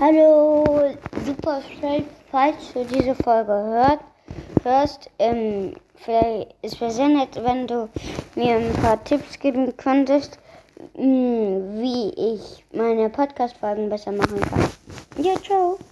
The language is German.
Hallo, super schnell, falls du diese Folge hört, hörst. Ähm, vielleicht, es wäre sehr nett, wenn du mir ein paar Tipps geben könntest, mh, wie ich meine Podcast-Folgen besser machen kann. Ja, ciao.